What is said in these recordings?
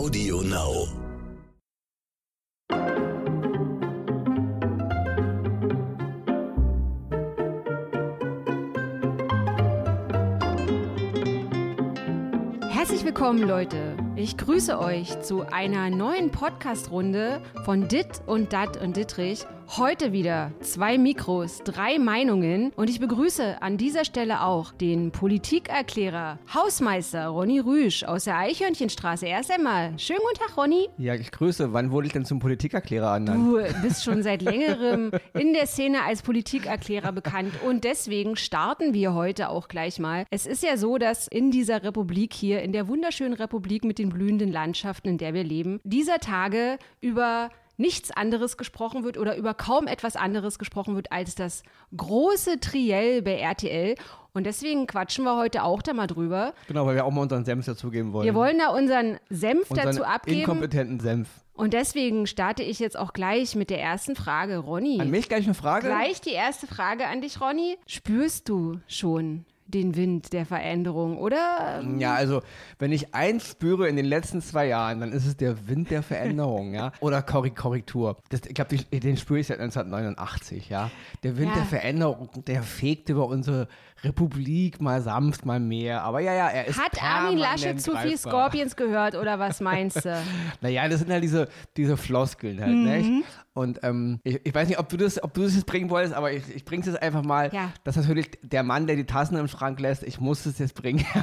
Audio Now. Herzlich willkommen, Leute. Ich grüße euch zu einer neuen Podcast-Runde von Dit und Dat und Dittrich. Heute wieder zwei Mikros, drei Meinungen und ich begrüße an dieser Stelle auch den Politikerklärer, Hausmeister Ronny Rüsch aus der Eichhörnchenstraße. Erst einmal, schönen guten Tag, Ronny. Ja, ich grüße. Wann wurde ich denn zum Politikerklärer ernannt? Du bist schon seit längerem in der Szene als Politikerklärer bekannt und deswegen starten wir heute auch gleich mal. Es ist ja so, dass in dieser Republik hier, in der wunderschönen Republik mit den blühenden Landschaften, in der wir leben, dieser Tage über nichts anderes gesprochen wird oder über kaum etwas anderes gesprochen wird als das große Triell bei RTL. Und deswegen quatschen wir heute auch da mal drüber. Genau, weil wir auch mal unseren Senf dazugeben wollen. Wir wollen da unseren Senf unseren dazu abgeben. inkompetenten Senf. Und deswegen starte ich jetzt auch gleich mit der ersten Frage. Ronny. An mich gleich eine Frage? Gleich die erste Frage an dich, Ronny. Spürst du schon den Wind der Veränderung, oder? Ja, also wenn ich eins spüre in den letzten zwei Jahren, dann ist es der Wind der Veränderung, ja. Oder Korrektur. Das, ich glaube, den spüre ich seit 1989, ja. Der Wind Ja. der Veränderung, der fegt über unsere Republik mal sanft, mal mehr. Aber ja, ja, er ist Hat Armin permanent zu viel. Scorpions gehört, oder was meinst du? Naja, das sind halt diese, diese Floskeln halt, Mhm. nicht? Und ähm, ich, ich weiß nicht, ob du das, ob du das jetzt bringen wolltest, aber ich, ich bring's jetzt einfach mal. Ja. Das ist natürlich der Mann, der die Tassen im Schrank lässt. Ich muss es jetzt bringen.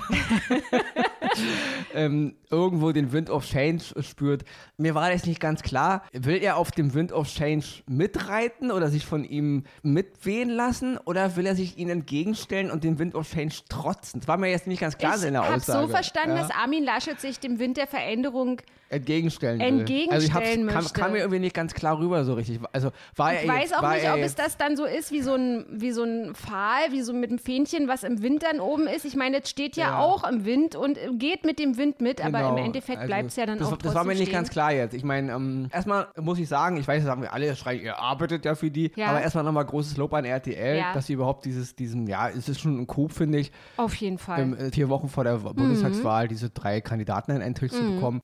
ähm, irgendwo den Wind of Change spürt. Mir war das nicht ganz klar. Will er auf dem Wind of Change mitreiten oder sich von ihm mitwehen lassen oder will er sich ihnen entgegenstellen und dem Wind of Change trotzen? Das war mir jetzt nicht ganz klar ich in der habe Aussage. so verstanden, Ja? dass Armin Laschet sich dem Wind der Veränderung entgegenstellen will. Entgegenstellen also ich kam, kam mir irgendwie nicht ganz klar rüber so richtig. Also war er Ich weiß jetzt, auch nicht, er ob es das dann so ist wie so ein wie so ein Pfahl, wie so mit einem Fähnchen, was im Wind dann oben ist. Ich meine, es steht ja, Ja. auch im Wind und geht mit dem Wind mit, aber Genau. im Endeffekt Also, bleibt es ja dann das, auch Das war mir nicht stehen. ganz klar jetzt. Ich meine, ähm, erstmal muss ich sagen, ich weiß, das haben wir alle schreien, ihr arbeitet ja für die, Ja. aber erstmal nochmal großes Lob an RTL, Ja. dass sie überhaupt dieses, diesen, ja, es ist schon ein Coup, finde ich, Auf jeden Fall. ähm, äh, vier Wochen vor der Mhm. Bundestagswahl diese drei Kandidaten in einen Tisch zu bekommen.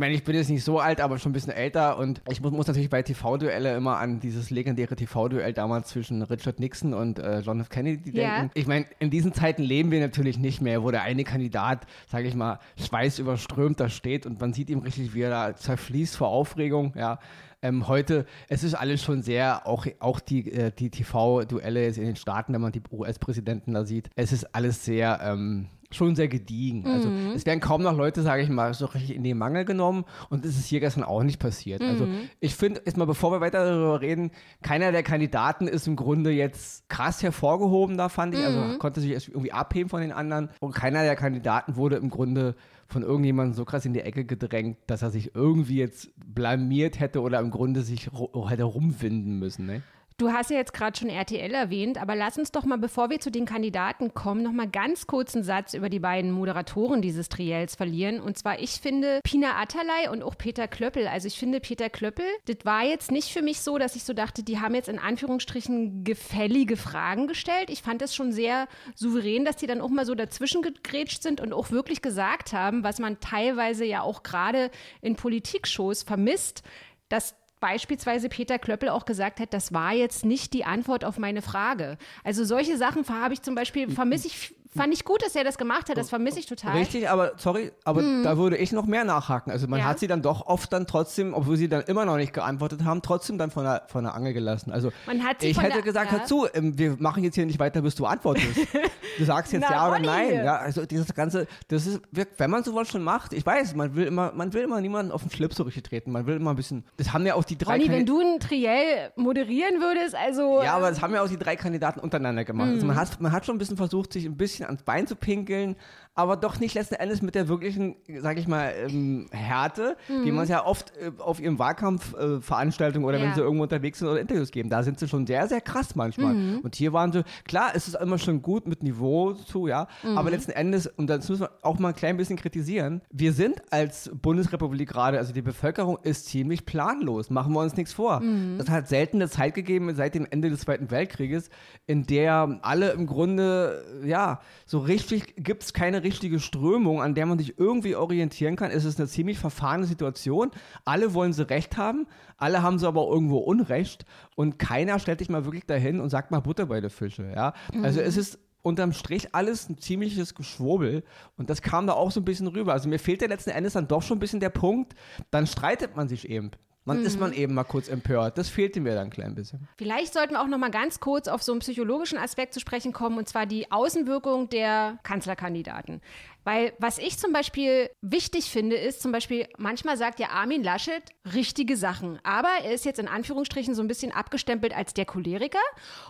Ich meine, ich bin jetzt nicht so alt, aber schon ein bisschen älter und ich muss, muss natürlich bei TV-Duelle immer an dieses legendäre TV-Duell damals zwischen Richard Nixon und äh, John F. Kennedy Ja. denken. Ich meine, in diesen Zeiten leben wir natürlich nicht mehr, wo der eine Kandidat, sage ich mal, schweißüberströmt da steht und man sieht ihm richtig, wie er da zerfließt vor Aufregung, ja. Ähm, heute, es ist alles schon sehr, auch, auch die, äh, die TV-Duelle jetzt in den Staaten, wenn man die US-Präsidenten da sieht, es ist alles sehr, ähm, schon sehr gediegen. Also Mhm. es werden kaum noch Leute, sage ich mal, so richtig in den Mangel genommen und es ist hier gestern auch nicht passiert. Also Mhm. ich finde, jetzt mal bevor wir weiter darüber reden, keiner der Kandidaten ist im Grunde jetzt krass hervorgehoben da, fand ich. Mhm. Also konnte sich irgendwie abheben von den anderen und keiner der Kandidaten wurde im Grunde von irgendjemandem so krass in die Ecke gedrängt, dass er sich irgendwie jetzt blamiert hätte oder im Grunde sich hätte rumwinden müssen. Ne? Du hast ja jetzt gerade schon RTL erwähnt, aber lass uns doch mal, bevor wir zu den Kandidaten kommen, noch mal ganz kurz einen Satz über die beiden Moderatoren dieses Triels verlieren. Und zwar, ich finde Pina Atalay und auch Peter Klöppel. Also ich finde Peter Klöppel, das war jetzt nicht für mich so, dass ich so dachte, die haben jetzt in Anführungsstrichen gefällige Fragen gestellt. Ich fand das schon sehr souverän, dass die dann auch mal so dazwischen gegrätscht sind und auch wirklich gesagt haben, was man teilweise ja auch gerade in Politikshows vermisst, dass beispielsweise Peter Klöppel auch gesagt hat, das war jetzt nicht die Antwort auf meine Frage. Also solche Sachen habe ich zum Beispiel, vermisse ich, fand ich gut, dass er das gemacht hat, das vermisse ich total. Richtig, aber sorry, aber da würde ich noch mehr nachhaken. Also man. Ja. hat sie dann doch oft dann trotzdem, obwohl sie dann immer noch nicht geantwortet haben, trotzdem dann von der, von der Angel gelassen. Also Man hat sie ich hätte der- gesagt, ja. hör zu, ähm, wir machen jetzt hier nicht weiter, bis du antwortest. du sagst jetzt Na, ja oder nein. Ja, also dieses ganze, das ist, wenn man sowas schon macht, ich weiß, man will immer, man will immer niemanden auf den Schlips so richtig treten. Man will immer ein bisschen, das haben ja auch die drei Ronny, wenn du ein Triell moderieren würdest, also ja, aber das haben ja auch die drei Kandidaten untereinander gemacht. Also Mhm. man hat, man hat schon ein bisschen versucht, sich ein bisschen ans Bein zu pinkeln, aber doch nicht letzten Endes mit der wirklichen, sag ich mal, ähm, Härte, wie man es ja oft äh, auf ihren Wahlkampfveranstaltungen äh, oder Mhm. Ja. wenn sie irgendwo unterwegs sind oder Interviews geben. Da sind sie schon sehr, sehr krass manchmal. Mhm. Und hier waren sie, klar, es ist immer schon gut mit Niveau zu, ja, Mhm. aber letzten Endes, und das müssen wir auch mal ein klein bisschen kritisieren, wir sind als Bundesrepublik gerade, also die Bevölkerung ist ziemlich planlos, machen wir uns nichts vor. Mhm. Es hat selten eine Zeit gegeben seit dem Ende des Zweiten Weltkrieges, in der alle im Grunde, ja, so richtig gibt es keine richtige Strömung, an der man sich irgendwie orientieren kann. Es ist eine ziemlich verfahrene Situation. Alle wollen sie Recht haben, alle haben sie aber irgendwo Unrecht und keiner stellt sich mal wirklich dahin und sagt mal Butter bei der Fische. Ja? Also es ist unterm Strich alles ein ziemliches Geschwurbel und das kam da auch so ein bisschen rüber. Also mir fehlt ja letzten Endes dann doch schon ein bisschen der Punkt, dann streitet man sich eben. Man mhm. ist man eben mal kurz empört. Das fehlte mir dann ein klein bisschen. Vielleicht sollten wir auch noch mal ganz kurz auf so einen psychologischen Aspekt zu sprechen kommen, und zwar die Außenwirkung der Kanzlerkandidaten. Weil was ich zum Beispiel wichtig finde, ist zum Beispiel, manchmal sagt ja Armin Laschet richtige Sachen, aber er ist jetzt in Anführungsstrichen so ein bisschen abgestempelt als der Choleriker.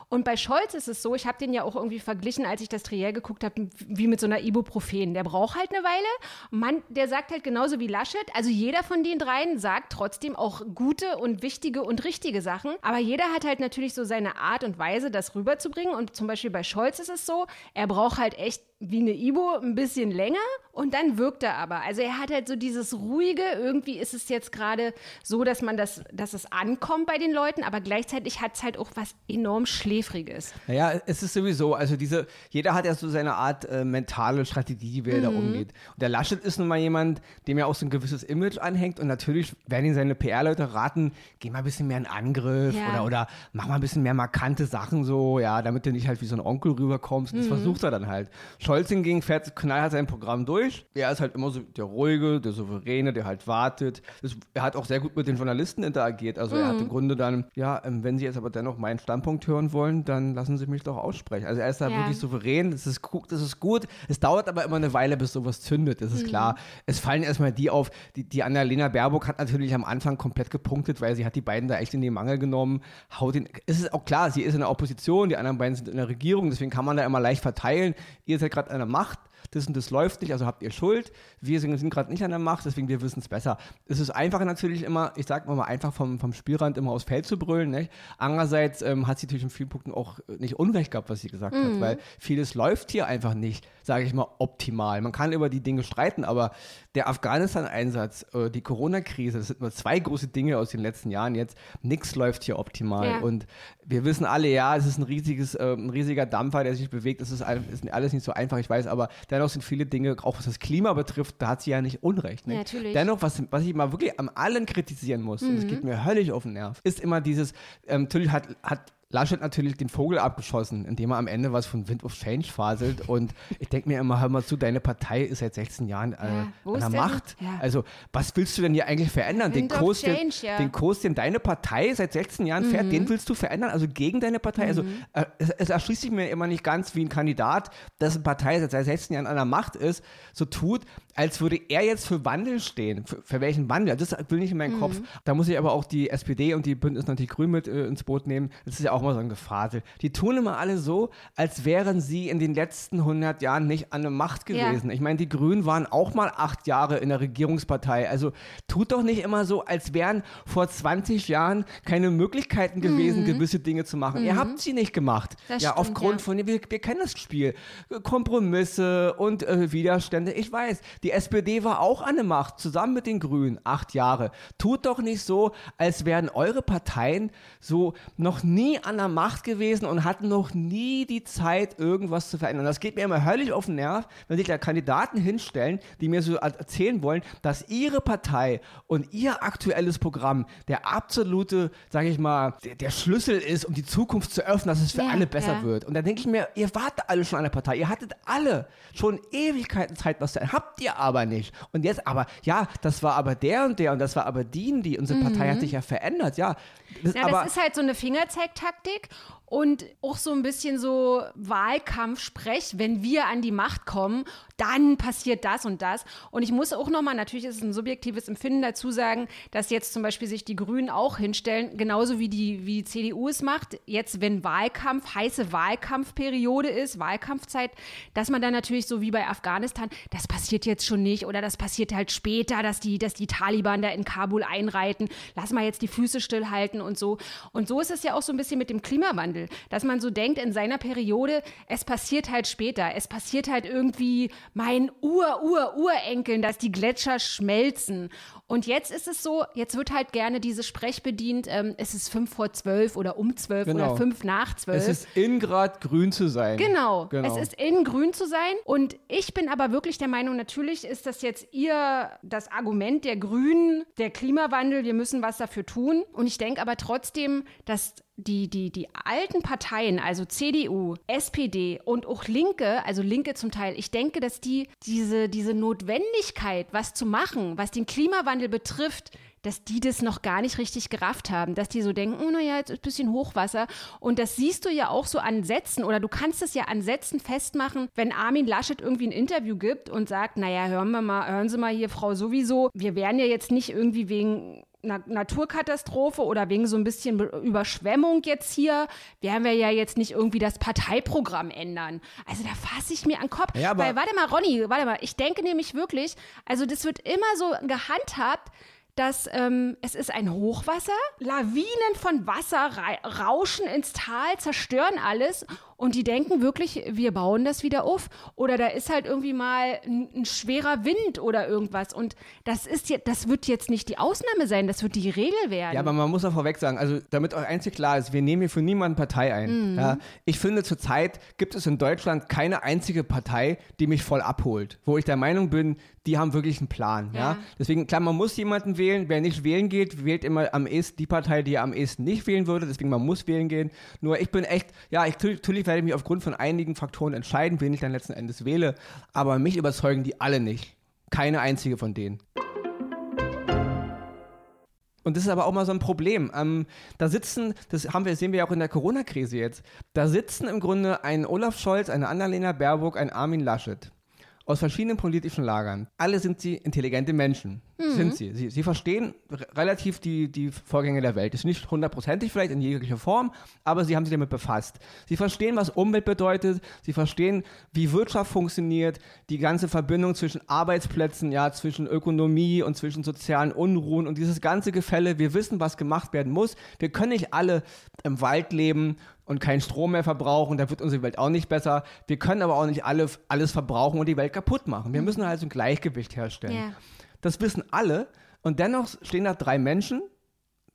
Und bei Scholz ist es so, ich habe den ja auch irgendwie verglichen, als ich das Triell geguckt habe, wie mit so einer Ibuprofen. Der braucht halt eine Weile. Man, der sagt halt genauso wie Laschet. Also jeder von den dreien sagt trotzdem auch gute und wichtige und richtige Sachen. Aber jeder hat halt natürlich so seine Art und Weise, das rüberzubringen. Und zum Beispiel bei Scholz ist es so, er braucht halt echt wie eine Ibo ein bisschen länger und dann wirkt er aber. Also er hat halt so dieses ruhige, irgendwie ist es jetzt gerade so, dass man das, dass es ankommt bei den Leuten, aber gleichzeitig hat es halt auch was enorm Schläfriges. Naja, es ist sowieso, also diese, jeder hat ja so seine Art äh, mentale Strategie, wie er mhm. da umgeht. Und der Laschet ist nun mal jemand, dem ja auch so ein gewisses Image anhängt und natürlich werden ihn seine PR-Leute raten, geh mal ein bisschen mehr in Angriff ja. oder, oder mach mal ein bisschen mehr markante Sachen so, ja, damit du nicht halt wie so ein Onkel rüberkommst. Das mhm. versucht er dann halt. Scholz hingegen fährt knallhart sein Programm durch. Er ist halt immer so der Ruhige, der Souveräne, der halt wartet. Das, er hat auch sehr gut mit den Journalisten interagiert. Also mhm. er hat mhm. im Grunde dann, ja, ähm, wenn Sie jetzt aber dennoch meinen Standpunkt hören wollen, dann lassen Sie mich doch aussprechen. Also er ist da ja. wirklich souverän. Das ist, das ist gut. Es dauert aber immer eine Weile, bis sowas zündet. Das ist mhm. klar. Es fallen erstmal die auf. Die, die Annalena Baerbock hat natürlich am Anfang komplett gepunktet, weil sie hat die beiden da echt in den Mangel genommen. Haut den, es ist auch klar, sie ist in der Opposition, die anderen beiden sind in der Regierung. Deswegen kann man da immer leicht verteilen. Ihr seid gerade an der Macht das und das läuft nicht, also habt ihr Schuld. Wir sind, gerade nicht an der Macht, deswegen wir wissen es besser. Es ist einfacher natürlich immer, ich sage mal einfach vom, vom Spielrand immer aufs Feld zu brüllen. Ne? Andererseits ähm, hat sie natürlich in vielen Punkten auch nicht Unrecht gehabt, was sie gesagt mhm. hat, weil vieles läuft hier einfach nicht, sage ich mal, optimal. Man kann über die Dinge streiten, aber der Afghanistan-Einsatz, äh, die Corona-Krise, das sind nur zwei große Dinge aus den letzten Jahren jetzt. Nichts läuft hier optimal. Ja. Und wir wissen alle, ja, es ist ein riesiges, äh, ein riesiger Dampfer, der sich bewegt. Es ist, alles nicht so einfach, ich weiß, aber dennoch sind viele Dinge, auch was das Klima betrifft, da hat sie ja nicht Unrecht. Ne? Ja, natürlich. Dennoch, was, was ich mal wirklich am allen kritisieren muss, mhm. und das geht mir höllisch auf den Nerv, ist immer dieses, ähm, natürlich hat, hat Laschet natürlich den Vogel abgeschossen, indem er am Ende was von Wind of Change faselt. Und ich denke mir immer, hör mal zu, deine Partei ist seit 16 Jahren äh, ja, an der Macht. Ja. Also, was willst du denn hier eigentlich verändern? Den Kurs, Change, den, ja. den Kurs, den deine Partei seit 16 Jahren mhm. fährt, den willst du verändern? Also gegen deine Partei? Also, mhm. Also, äh, es, es, erschließt sich mir immer nicht ganz, wie ein Kandidat, dessen Partei seit 16 Jahren an der Macht ist, so tut, als würde er jetzt für Wandel stehen. Für, für welchen Wandel? Das will nicht in meinen mhm. Kopf. Da muss ich aber auch die SPD und die Bündnis natürlich Grün mit äh, ins Boot nehmen. Das ist ja auch mal so ein Gefasel. Die tun immer alle so, als wären sie in den letzten 100 Jahren nicht an der Macht gewesen. Ja. Ich meine, die Grünen waren auch mal acht Jahre in der Regierungspartei. Also tut doch nicht immer so, als wären vor 20 Jahren keine Möglichkeiten gewesen, mhm. gewisse Dinge zu machen. Mhm. Ihr habt sie nicht gemacht. Das ja, stimmt, aufgrund ja. von, wir, wir kennen das Spiel. Kompromisse und äh, Widerstände. Ich weiß, die SPD war auch an der Macht, zusammen mit den Grünen, acht Jahre. Tut doch nicht so, als wären eure Parteien so noch nie an der Macht gewesen und hatten noch nie die Zeit, irgendwas zu verändern. Das geht mir immer höllisch auf den Nerv, wenn sich da Kandidaten hinstellen, die mir so erzählen wollen, dass ihre Partei und ihr aktuelles Programm der absolute, sage ich mal, der, der, Schlüssel ist, um die Zukunft zu öffnen, dass es für ja, alle besser ja. wird. Und da denke ich mir, ihr wart alle schon an der Partei, ihr hattet alle schon Ewigkeiten Zeit, was zu ändern. Habt ihr aber nicht. Und jetzt aber, ja, das war aber der und der und das war aber die und die. Unsere Partei mhm. hat sich ja verändert, ja. Das, ja, aber, das ist halt so eine Fingerzeigtaktik Tactic. Und auch so ein bisschen so Wahlkampfsprech, wenn wir an die Macht kommen, dann passiert das und das. Und ich muss auch nochmal, natürlich ist es ein subjektives Empfinden dazu sagen, dass jetzt zum Beispiel sich die Grünen auch hinstellen, genauso wie die, wie die CDU es macht, jetzt wenn Wahlkampf, heiße Wahlkampfperiode ist, Wahlkampfzeit, dass man dann natürlich so wie bei Afghanistan, das passiert jetzt schon nicht oder das passiert halt später, dass die, dass die Taliban da in Kabul einreiten, lass mal jetzt die Füße stillhalten und so. Und so ist es ja auch so ein bisschen mit mit dem Klimawandel. Dass man so denkt in seiner Periode, es passiert halt später. Es passiert halt irgendwie meinen Ur-Ur-Urenkeln, dass die Gletscher schmelzen. Und jetzt ist es so, jetzt wird halt gerne diese Sprech bedient, ähm, es ist fünf vor zwölf oder um zwölf genau. oder fünf nach zwölf. Es ist in Grad grün zu sein. Genau. genau, es ist in grün zu sein. Und ich bin aber wirklich der Meinung, natürlich ist das jetzt ihr, das Argument der Grünen, der Klimawandel, wir müssen was dafür tun. Und ich denke aber trotzdem, dass die, die, die alten Parteien, also CDU, SPD und auch Linke, also Linke zum Teil, ich denke, dass die diese, diese Notwendigkeit, was zu machen, was den Klimawandel betrifft, dass die das noch gar nicht richtig gerafft haben, dass die so denken, oh, naja, jetzt ist ein bisschen Hochwasser. Und das siehst du ja auch so an Sätzen oder du kannst es ja an Sätzen festmachen, wenn Armin Laschet irgendwie ein Interview gibt und sagt, naja, hören wir mal, hören Sie mal hier, Frau sowieso, wir werden ja jetzt nicht irgendwie wegen Na Naturkatastrophe oder wegen so ein bisschen Überschwemmung jetzt hier, werden wir ja jetzt nicht irgendwie das Parteiprogramm ändern. Also da fasse ich mir an den Kopf. Ja, Weil, warte mal, Ronny, warte mal, ich denke nämlich wirklich, also das wird immer so gehandhabt, dass ähm, es ist ein Hochwasser, Lawinen von Wasser rauschen ins Tal, zerstören alles und die denken wirklich, wir bauen das wieder auf. Oder da ist halt irgendwie mal ein, ein schwerer Wind oder irgendwas. Und das ist jetzt, das wird jetzt nicht die Ausnahme sein, das wird die Regel werden. Ja, aber man muss auch vorweg sagen, also damit euch einzig klar ist, wir nehmen hier für niemanden Partei ein. Mhm. Ja, ich finde, zurzeit gibt es in Deutschland keine einzige Partei, die mich voll abholt. Wo ich der Meinung bin, die haben wirklich einen Plan. Ja. ja. Deswegen, klar, man muss jemanden wählen. Wer nicht wählen geht, wählt immer am ehesten die Partei, die er am ehesten nicht wählen würde. Deswegen, man muss wählen gehen. Nur ich bin echt, ja, ich natürlich werde ich mich aufgrund von einigen Faktoren entscheiden, wen ich dann letzten Endes wähle. Aber mich überzeugen die alle nicht. Keine einzige von denen. Und das ist aber auch mal so ein Problem. Ähm, da sitzen, das haben wir, sehen wir ja auch in der Corona-Krise jetzt, da sitzen im Grunde ein Olaf Scholz, eine Annalena Baerbock, ein Armin Laschet aus verschiedenen politischen Lagern. Alle sind sie intelligente Menschen. Mhm. Sind sie. sie. Sie verstehen relativ die, die Vorgänge der Welt. Ist nicht hundertprozentig vielleicht in jeglicher Form, aber sie haben sich damit befasst. Sie verstehen, was Umwelt bedeutet. Sie verstehen, wie Wirtschaft funktioniert, die ganze Verbindung zwischen Arbeitsplätzen, ja, zwischen Ökonomie und zwischen sozialen Unruhen und dieses ganze Gefälle. Wir wissen, was gemacht werden muss. Wir können nicht alle im Wald leben und keinen Strom mehr verbrauchen, da wird unsere Welt auch nicht besser. Wir können aber auch nicht alle, alles verbrauchen und die Welt kaputt machen. Wir mhm. müssen also ein Gleichgewicht herstellen. Yeah. Das wissen alle und dennoch stehen da drei Menschen,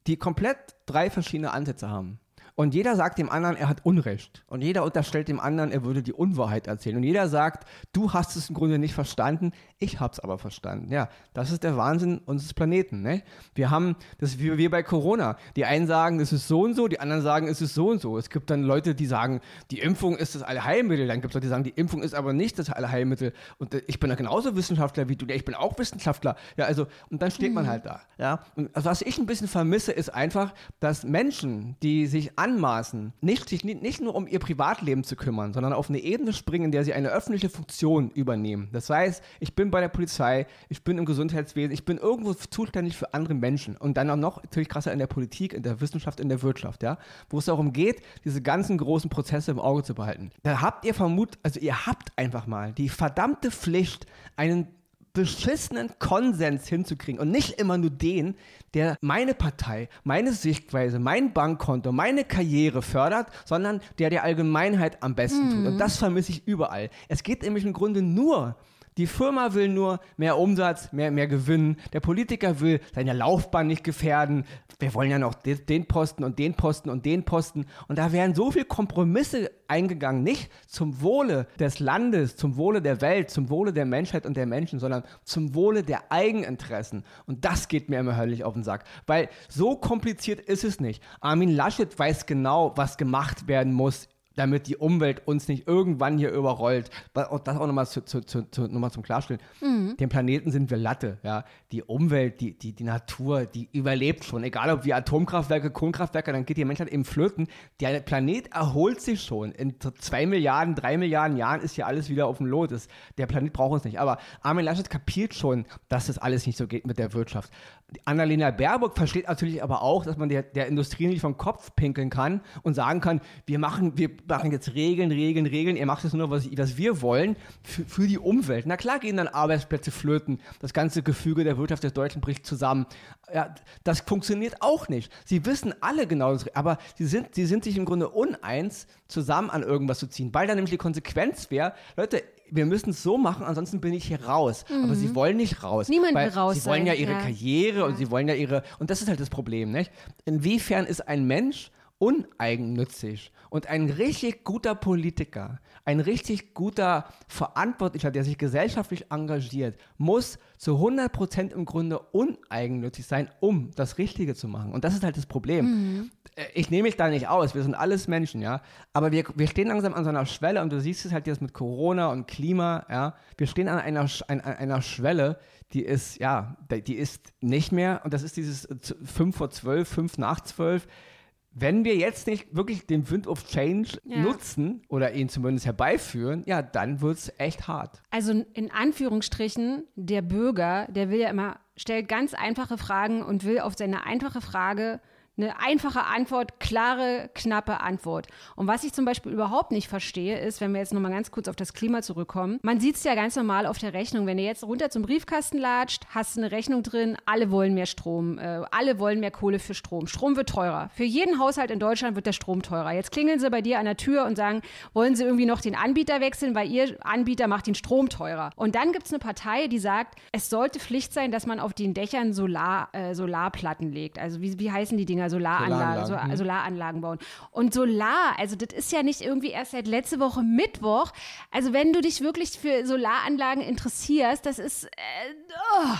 die komplett drei verschiedene Ansätze haben. Und jeder sagt dem anderen, er hat Unrecht. Und jeder unterstellt dem anderen, er würde die Unwahrheit erzählen. Und jeder sagt, du hast es im Grunde nicht verstanden, ich habe es aber verstanden. Ja, das ist der Wahnsinn unseres Planeten. Ne? Wir haben, das ist wie, wie bei Corona. Die einen sagen, es ist so und so, die anderen sagen, es ist so und so. Es gibt dann Leute, die sagen, die Impfung ist das Allheilmittel. Dann gibt es Leute, die sagen, die Impfung ist aber nicht das Allheilmittel. Und äh, ich bin ja genauso Wissenschaftler wie du. Ich bin auch Wissenschaftler. Ja, also, und dann steht mhm. man halt da. Ja, und was ich ein bisschen vermisse, ist einfach, dass Menschen, die sich anmaßen, nicht, sich nicht, nur um ihr Privatleben zu kümmern, sondern auf eine Ebene springen, in der sie eine öffentliche Funktion übernehmen. Das heißt, ich bin bei der Polizei, ich bin im Gesundheitswesen, ich bin irgendwo zuständig für andere Menschen. Und dann auch noch natürlich krasser in der Politik, in der Wissenschaft, in der Wirtschaft, ja, wo es darum geht, diese ganzen großen Prozesse im Auge zu behalten. Da habt ihr vermut, also ihr habt einfach mal die verdammte Pflicht, einen beschissenen Konsens hinzukriegen und nicht immer nur den, der meine Partei, meine Sichtweise, mein Bankkonto, meine Karriere fördert, sondern der der Allgemeinheit am besten mhm. tut. Und mhm. das vermisse ich überall. Es geht nämlich im Grunde nur die Firma will nur mehr Umsatz, mehr, mehr Gewinn. Der Politiker will seine Laufbahn nicht gefährden. Wir wollen ja noch den Posten und den Posten und den Posten. Und da werden so viele Kompromisse eingegangen, nicht zum Wohle des Landes, zum Wohle der Welt, zum Wohle der Menschheit und der Menschen, sondern zum Wohle der Eigeninteressen. Und das geht mir immer höllisch auf den Sack. Weil so kompliziert ist es nicht. Armin Laschet weiß genau, was gemacht werden muss damit die Umwelt uns nicht irgendwann hier überrollt. Das auch nochmal zu, zu, zu, noch zum Klarstellen. Mhm. Dem Planeten sind wir Latte. Ja? Die Umwelt, die, die, die Natur, die überlebt schon. Egal ob wir Atomkraftwerke, Kohlenkraftwerke, dann geht die Menschheit eben flöten. Der Planet erholt sich schon. In zwei Milliarden, drei Milliarden Jahren ist hier alles wieder auf dem Lot. der Planet braucht uns nicht. Aber Armin Laschet kapiert schon, dass das alles nicht so geht mit der Wirtschaft. Annalena Baerbock versteht natürlich aber auch, dass man der, der Industrie nicht vom Kopf pinkeln kann und sagen kann, wir machen, wir machen jetzt Regeln, Regeln, Regeln, ihr macht jetzt nur, was, was wir wollen, für, für, die Umwelt. Na klar gehen dann Arbeitsplätze flöten, das ganze Gefüge der Wirtschaft des Deutschen bricht zusammen. Ja, das funktioniert auch nicht. Sie wissen alle genau das, aber sie sind, sie sind sich im Grunde uneins, zusammen an irgendwas zu ziehen, weil dann nämlich die Konsequenz wäre, Leute, wir müssen es so machen, ansonsten bin ich hier raus. Mhm. Aber sie mhm. wollen nicht raus. Niemand will raus. Sie wollen ja ihre ja. Karriere ja. und sie wollen ja ihre. Und das ist halt das Problem, nicht? Inwiefern ist ein Mensch uneigennützig und ein richtig guter Politiker, ein richtig guter Verantwortlicher, der sich gesellschaftlich engagiert, muss zu 100% im Grunde uneigennützig sein, um das Richtige zu machen. Und das ist halt das Problem. Mhm. Äh, ich nehme mich da nicht aus, wir sind alles Menschen, ja. Aber wir, wir stehen langsam an so einer Schwelle und du siehst es halt jetzt mit Corona und Klima, ja. Wir stehen an einer, an einer Schwelle, die ist, ja, die ist nicht mehr, und das ist dieses 5 vor 12, 5 nach 12, wenn wir jetzt nicht wirklich den Wind of Change ja. nutzen oder ihn zumindest herbeiführen, ja, dann wird es echt hart. Also in Anführungsstrichen, der Bürger, der will ja immer, stellt ganz einfache Fragen und will auf seine einfache Frage eine einfache Antwort, klare, knappe Antwort. Und was ich zum Beispiel überhaupt nicht verstehe, ist, wenn wir jetzt nochmal ganz kurz auf das Klima zurückkommen, man sieht es ja ganz normal auf der Rechnung. Wenn ihr jetzt runter zum Briefkasten latscht, hast du eine Rechnung drin, alle wollen mehr Strom, äh, alle wollen mehr Kohle für Strom. Strom wird teurer. Für jeden Haushalt in Deutschland wird der Strom teurer. Jetzt klingeln sie bei dir an der Tür und sagen, wollen sie irgendwie noch den Anbieter wechseln, weil ihr Anbieter macht den Strom teurer. Und dann gibt es eine Partei, die sagt, es sollte Pflicht sein, dass man auf den Dächern Solar, äh, Solarplatten legt. Also wie, wie heißen die Dinger? Dinger, Solaranlagen, Solaranlagen. So, Solaranlagen bauen. Und Solar, also das ist ja nicht irgendwie erst seit letzte Woche Mittwoch. Also wenn du dich wirklich für Solaranlagen interessierst, das ist, äh, oh,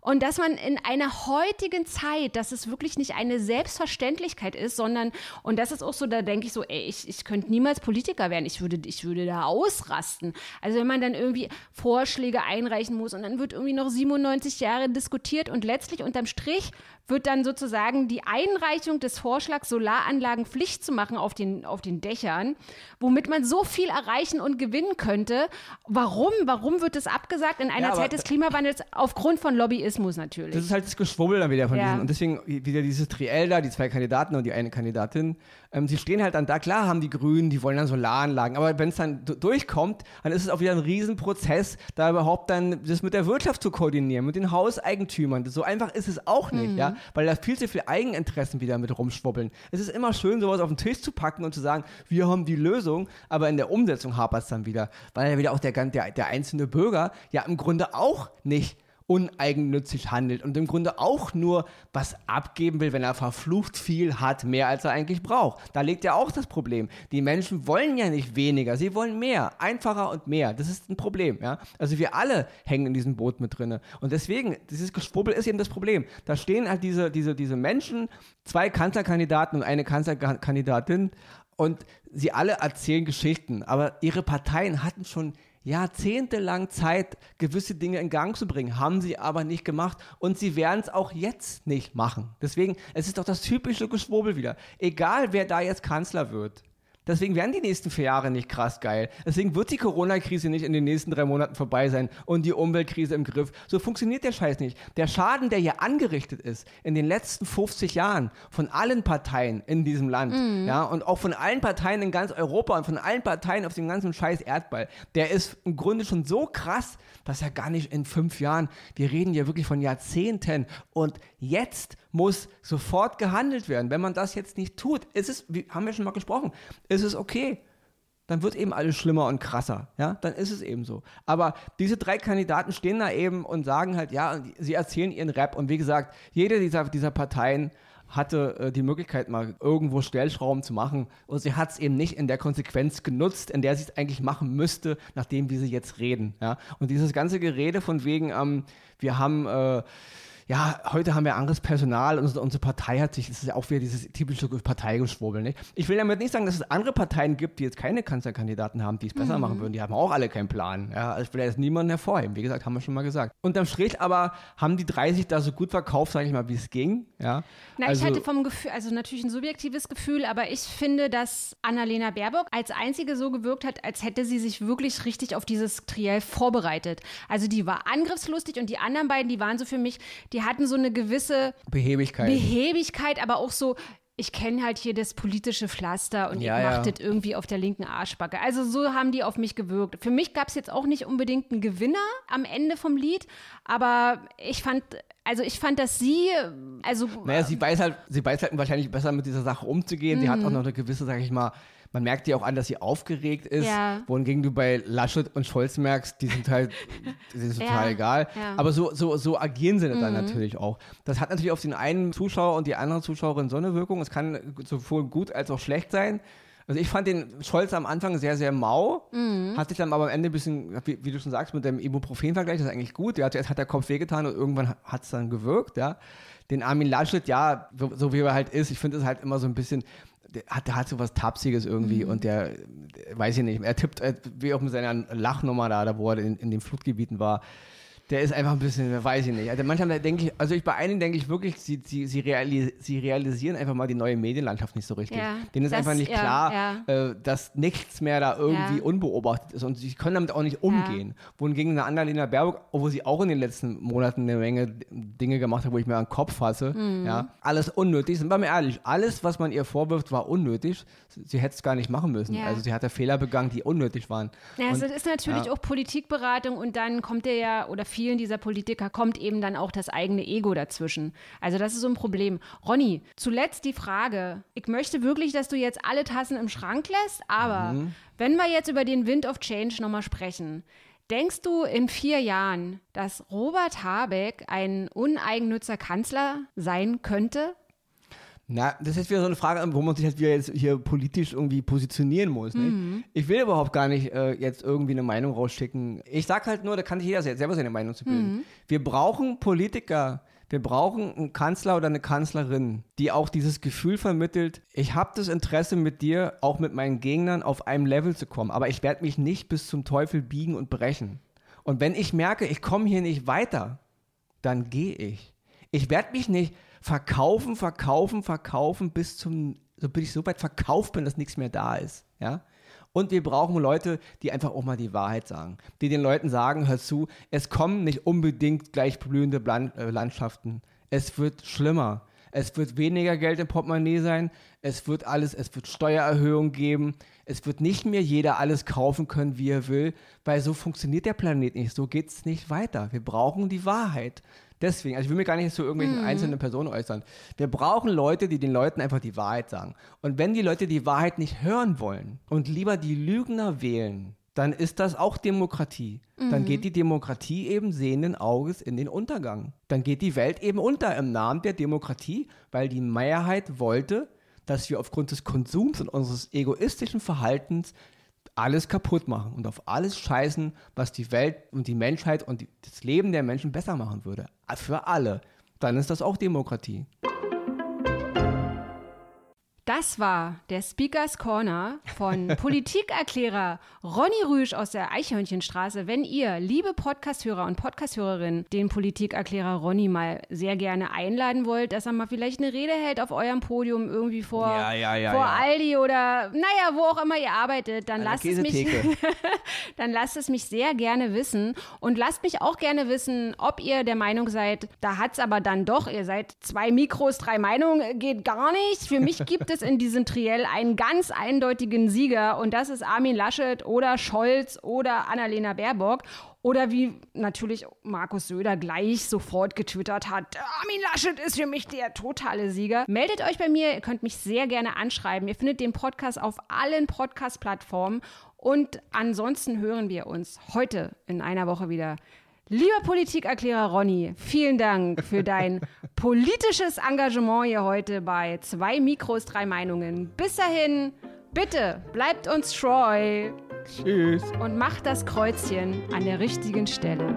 und dass man in einer heutigen Zeit, dass es wirklich nicht eine Selbstverständlichkeit ist, sondern, und das ist auch so, da denke ich so, ey, ich, ich könnte niemals Politiker werden, ich würde, ich würde da ausrasten. Also wenn man dann irgendwie Vorschläge einreichen muss und dann wird irgendwie noch 97 Jahre diskutiert und letztlich unterm Strich wird dann sozusagen die Einreichung des Vorschlags, Solaranlagen Pflicht zu machen auf den, auf den Dächern, womit man so viel erreichen und gewinnen könnte. Warum? Warum wird das abgesagt in einer ja, Zeit des Klimawandels? Aufgrund von Lobbyismus natürlich. Das ist halt das Geschwubbel dann wieder von ja. diesen. Und deswegen wieder dieses Triell da, die zwei Kandidaten und die eine Kandidatin. Ähm, sie stehen halt dann da, klar haben die Grünen, die wollen dann Solaranlagen, aber wenn es dann durchkommt, dann ist es auch wieder ein Riesenprozess, da überhaupt dann das mit der Wirtschaft zu koordinieren, mit den Hauseigentümern. So einfach ist es auch nicht, mhm. ja weil da viel zu viel Eigeninteressen wieder mit rumschwubbeln. Es ist immer schön, sowas auf den Tisch zu packen und zu sagen, wir haben die Lösung, aber in der Umsetzung hapert es dann wieder, weil ja wieder auch der, der, der einzelne Bürger ja im Grunde auch nicht uneigennützig handelt und im Grunde auch nur was abgeben will, wenn er verflucht viel hat, mehr als er eigentlich braucht. Da liegt ja auch das Problem. Die Menschen wollen ja nicht weniger, sie wollen mehr, einfacher und mehr. Das ist ein Problem, ja. Also wir alle hängen in diesem Boot mit drinne. Und deswegen, dieses Geschwubbel ist eben das Problem. Da stehen halt diese, diese, diese Menschen, zwei Kanzlerkandidaten und eine Kanzlerkandidatin und sie alle erzählen Geschichten, aber ihre Parteien hatten schon jahrzehntelang Zeit, gewisse Dinge in Gang zu bringen, haben sie aber nicht gemacht und sie werden es auch jetzt nicht machen. Deswegen, es ist doch das typische Geschwurbel wieder. Egal, wer da jetzt Kanzler wird, Deswegen werden die nächsten vier Jahre nicht krass geil. Deswegen wird die Corona-Krise nicht in den nächsten drei Monaten vorbei sein und die Umweltkrise im Griff. So funktioniert der Scheiß nicht. Der Schaden, der hier angerichtet ist in den letzten 50 Jahren von allen Parteien in diesem Land, mhm. ja, und auch von allen Parteien in ganz Europa und von allen Parteien auf dem ganzen Scheiß Erdball, der ist im Grunde schon so krass, dass er gar nicht in fünf Jahren, wir reden ja wirklich von Jahrzehnten und jetzt muss sofort gehandelt werden. Wenn man das jetzt nicht tut, ist es, wie haben wir schon mal gesprochen, ist es okay. Dann wird eben alles schlimmer und krasser. Ja, dann ist es eben so. Aber diese drei Kandidaten stehen da eben und sagen halt, ja, sie erzählen ihren Rap. Und wie gesagt, jede dieser, dieser Parteien hatte äh, die Möglichkeit, mal irgendwo Stellschrauben zu machen. Und sie hat es eben nicht in der Konsequenz genutzt, in der sie es eigentlich machen müsste, nachdem wie sie jetzt reden. Ja? Und dieses ganze Gerede von wegen, ähm, wir haben äh, ja, heute haben wir anderes Personal und unsere, unsere Partei hat sich, das ist ja auch wieder dieses typische Parteigeschwurbel, nicht? Ich will damit nicht sagen, dass es andere Parteien gibt, die jetzt keine Kanzlerkandidaten haben, die es besser mhm. machen würden. Die haben auch alle keinen Plan. Ja, also ich will jetzt niemanden hervorheben. Wie gesagt, haben wir schon mal gesagt. Unterm Strich aber haben die 30 da so gut verkauft, sage ich mal, wie es ging. Ja. Na, also, ich hatte vom Gefühl, also natürlich ein subjektives Gefühl, aber ich finde, dass Annalena Baerbock als einzige so gewirkt hat, als hätte sie sich wirklich richtig auf dieses Triell vorbereitet. Also die war angriffslustig und die anderen beiden, die waren so für mich, die die hatten so eine gewisse Behebigkeit. Behebigkeit, aber auch so, ich kenne halt hier das politische Pflaster und Ja, ich ja. mache das irgendwie auf der linken Arschbacke. Also so haben die auf mich gewirkt. Für mich gab es jetzt auch nicht unbedingt einen Gewinner am Ende vom Lied, aber ich fand, also ich fand, dass sie, also Naja, sie weiß halt, sie weiß halt wahrscheinlich besser mit dieser Sache umzugehen. Sie hat Mhm. auch noch eine gewisse, sag ich mal, man merkt ihr auch an, dass sie aufgeregt ist. Ja. Wohingegen du bei Laschet und Scholz merkst, die sind halt, die sind total Ja, egal. ja. Aber so, so, so agieren sie dann natürlich auch. Das hat natürlich auf den einen Zuschauer und die andere Zuschauerin so eine Wirkung. Es kann sowohl gut als auch schlecht sein. Also ich fand den Scholz am Anfang sehr, sehr mau, Mhm. hat sich dann aber am Ende ein bisschen, wie, wie du schon sagst, mit dem Ibuprofen-Vergleich, das ist eigentlich gut. Ja, zuerst hat der Kopf wehgetan und irgendwann hat es dann gewirkt, ja. Den Armin Laschet, ja, so wie er halt ist, ich finde es halt immer so ein bisschen, der hat, der hat so was Tapsiges irgendwie Mhm. und der, der, weiß ich nicht, er tippt wie auch mit seiner Lachnummer da, da wo er in, in den Flutgebieten war. Der ist einfach ein bisschen, weiß ich nicht. Also manchmal denke ich, also ich bei einigen denke ich wirklich, sie, sie, sie, realis sie realisieren einfach mal die neue Medienlandschaft nicht so richtig. Ja, Denen ist das- einfach nicht ja, klar, Äh, dass nichts mehr da irgendwie Ja. unbeobachtet ist und sie können damit auch nicht umgehen. Wohingegen eine Annalena Baerbock, obwohl sie auch in den letzten Monaten eine Menge Dinge gemacht hat, wo ich mir an den Kopf fasse, Mhm. ja, alles unnötig. Sind wir mal ehrlich, alles, was man ihr vorwirft, war unnötig. Sie, hätte es gar nicht machen müssen. Ja. Also sie hatte Fehler begangen, die unnötig waren. Ja, es Und- ist natürlich ja. auch Politikberatung und dann kommt der ja, oder vielen dieser Politiker kommt eben dann auch das eigene Ego dazwischen. Also das ist so ein Problem. Ronny, zuletzt die Frage. Ich möchte wirklich, dass du jetzt alle Tassen im Schrank lässt, aber Mhm. wenn wir jetzt über den Wind of Change nochmal sprechen, denkst du in vier Jahren, dass Robert Habeck ein uneigennützer Kanzler sein könnte? Na, das ist wieder so eine Frage, wo man sich halt wieder jetzt hier politisch irgendwie positionieren muss. Mhm. Ich will überhaupt gar nicht äh, jetzt irgendwie eine Meinung rausschicken. Ich sag halt nur, da kann sich jeder se- selber seine Meinung zu bilden. Mhm. Wir brauchen Politiker, wir brauchen einen Kanzler oder eine Kanzlerin, die auch dieses Gefühl vermittelt, ich habe das Interesse mit dir, auch mit meinen Gegnern auf einem Level zu kommen, aber ich werde mich nicht bis zum Teufel biegen und brechen. Und wenn ich merke, ich komme hier nicht weiter, dann gehe ich. Ich werde mich nicht verkaufen, verkaufen, verkaufen, bis zum, so bis ich so weit verkauft bin, dass nichts mehr da ist. Ja? Und wir brauchen Leute, die einfach auch mal die Wahrheit sagen. Die den Leuten sagen, hör zu, es kommen nicht unbedingt gleich blühende äh, Landschaften. Es wird schlimmer. Es wird weniger Geld im Portemonnaie sein. Es wird alles, es wird Steuererhöhungen geben. Es wird nicht mehr jeder alles kaufen können, wie er will, weil so funktioniert der Planet nicht. So geht es nicht weiter. Wir brauchen die Wahrheit. Deswegen, also ich will mich gar nicht zu irgendwelchen einzelnen Personen äußern. Wir brauchen Leute, die den Leuten einfach die Wahrheit sagen. Und wenn die Leute die Wahrheit nicht hören wollen und lieber die Lügner wählen, dann ist das auch Demokratie. Dann geht die Demokratie eben sehenden Auges in den Untergang. Dann geht die Welt eben unter im Namen der Demokratie, weil die Mehrheit wollte, dass wir aufgrund des Konsums und unseres egoistischen Verhaltens alles kaputt machen und auf alles scheißen, was die Welt und die Menschheit und das Leben der Menschen besser machen würde. Für alle. Dann ist das auch Demokratie. Das war der Speakers Corner von Politikerklärer Ronny Rüsch aus der Eichhörnchenstraße. Wenn ihr, liebe Podcasthörer und Podcasthörerinnen, den Politikerklärer Ronny mal sehr gerne einladen wollt, dass er mal vielleicht eine Rede hält auf eurem Podium irgendwie vor, Ja, ja, ja, vor ja. Aldi oder naja, wo auch immer ihr arbeitet, dann lasst es mich dann lasst es mich sehr gerne wissen und lasst mich auch gerne wissen, ob ihr der Meinung seid, da hat's aber dann doch, ihr seid zwei Mikros, drei Meinungen, geht gar nicht. Für mich gibt es in diesem Triell einen ganz eindeutigen Sieger und das ist Armin Laschet oder Scholz oder Annalena Baerbock. Oder wie natürlich Markus Söder gleich sofort getwittert hat, Armin Laschet ist für mich der totale Sieger. Meldet euch bei mir, ihr könnt mich sehr gerne anschreiben. Ihr findet den Podcast auf allen Podcast-Plattformen. Und ansonsten hören wir uns heute in einer Woche wieder. Lieber Politikerklärer Ronny, vielen Dank für dein politisches Engagement hier heute bei zwei Mikros, drei Meinungen. Bis dahin, bitte bleibt uns treu Tschüss. und macht das Kreuzchen an der richtigen Stelle.